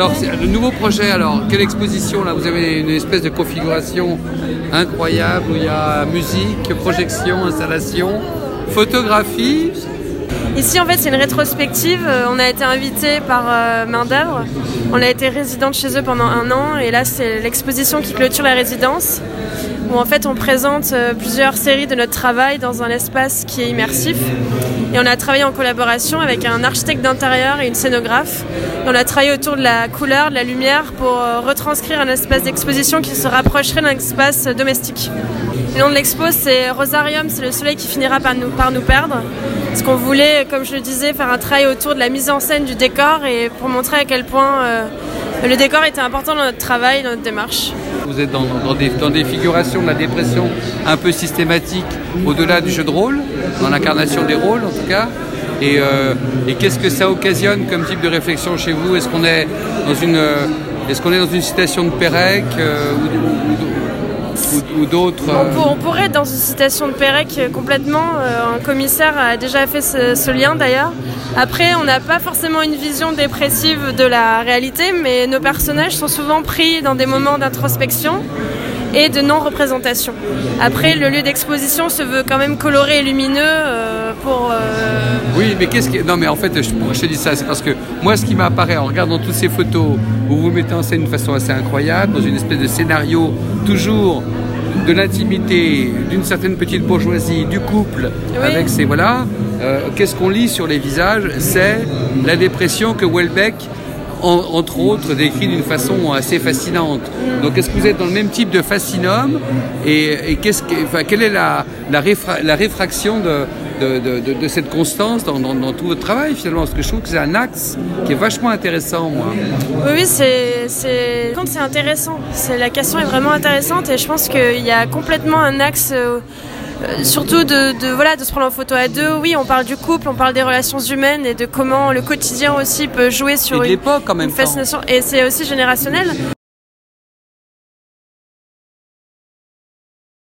Alors, le nouveau projet, alors, quelle exposition là Vous avez une espèce de configuration incroyable où il y a musique, projection, installation, photographie. Ici, en fait, c'est une rétrospective. Euh, on a été invité par euh, Main d'œuvre. On a été résidente chez eux pendant un an et là, c'est l'exposition qui clôture la résidence où en fait on présente euh, plusieurs séries de notre travail dans un espace qui est immersif. Et on a travaillé en collaboration avec un architecte d'intérieur et une scénographe. on a travaillé autour de la couleur, de la lumière pour euh, retranscrire un espace d'exposition qui se rapprocherait d'un espace domestique. Le nom de l'expo c'est Rosarium, c'est le soleil qui finira par nous, perdre. Parce qu'on voulait, comme je le disais, faire un travail autour de la mise en scène du décor et pour montrer à quel point euh, le décor était important dans notre travail, dans notre démarche. Vous êtes dans, des, figurations de la dépression un peu systématiques au-delà du jeu de rôle, dans l'incarnation des rôles tout cas. Et, euh, qu'est-ce que ça occasionne comme type de réflexion chez vous? Est-ce qu'on est dans une est-ce qu'on est dans une citation de Pérec euh, ou, d'autres on, pourrait être dans une citation de Pérec euh, complètement. un commissaire a déjà fait ce lien d'ailleurs. Après, on n'a pas forcément une vision dépressive de la réalité, mais nos personnages sont souvent pris dans des moments d'introspection et de non-représentation. Après, le lieu d'exposition se veut quand même coloré et lumineux euh, pour... Euh, oui, mais qu'est-ce qui... Non, mais en fait, je, je te dis ça, c'est parce que moi, ce qui m'apparaît en regardant toutes ces photos, où vous mettez en scène d'une façon assez incroyable, dans une espèce de scénario toujours de l'intimité, d'une certaine petite bourgeoisie, du couple, avec ces voilà. Euh, qu'est-ce qu'on lit sur les visages C'est la dépression que Welbeck entre autres, décrit d'une façon assez fascinante. Donc, est-ce que vous êtes dans le même type de fascinum Et, qu'est-ce enfin, quelle est la, la, la réfraction de, de, cette constance dans, tout votre travail, finalement? Parce que je trouve que c'est un axe qui est vachement intéressant, moi. Oui, c'est, c'est, c'est intéressant. La question est vraiment intéressante et je pense qu'il y a complètement un axe. Euh, surtout de, voilà, de se prendre en photo à deux. Oui, on parle du couple, on parle des relations humaines et de comment le quotidien aussi peut jouer sur quand même fascination. Et c'est aussi générationnel.